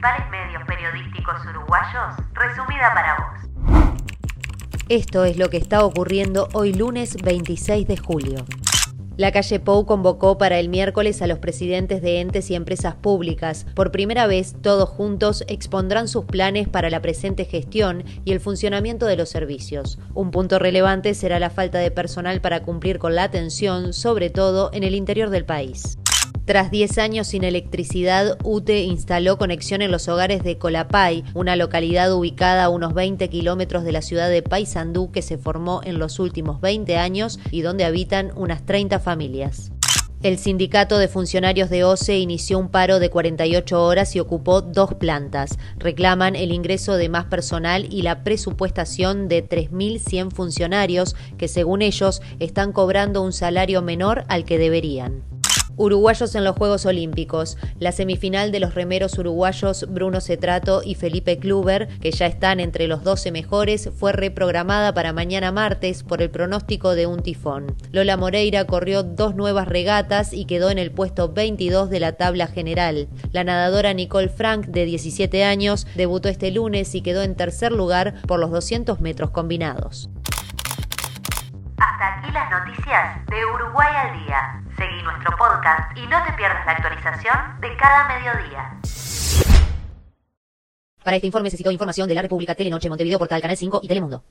principales medios periodísticos uruguayos, resumida para vos. Esto es lo que está ocurriendo hoy lunes 26 de julio. La calle Pou convocó para el miércoles a los presidentes de entes y empresas públicas. Por primera vez, todos juntos expondrán sus planes para la presente gestión y el funcionamiento de los servicios. Un punto relevante será la falta de personal para cumplir con la atención, sobre todo en el interior del país. Tras 10 años sin electricidad, UTE instaló conexión en los hogares de Colapay, una localidad ubicada a unos 20 kilómetros de la ciudad de Paysandú que se formó en los últimos 20 años y donde habitan unas 30 familias. El sindicato de funcionarios de OCE inició un paro de 48 horas y ocupó dos plantas. Reclaman el ingreso de más personal y la presupuestación de 3.100 funcionarios que, según ellos, están cobrando un salario menor al que deberían. Uruguayos en los Juegos Olímpicos. La semifinal de los remeros uruguayos Bruno Cetrato y Felipe Kluber, que ya están entre los 12 mejores, fue reprogramada para mañana martes por el pronóstico de un tifón. Lola Moreira corrió dos nuevas regatas y quedó en el puesto 22 de la tabla general. La nadadora Nicole Frank, de 17 años, debutó este lunes y quedó en tercer lugar por los 200 metros combinados. Las noticias de Uruguay al día. Seguí nuestro podcast y no te pierdas la actualización de cada mediodía. Para este informe se citó información de la República Telenoche Montevideo Portal Canal 5 y Telemundo.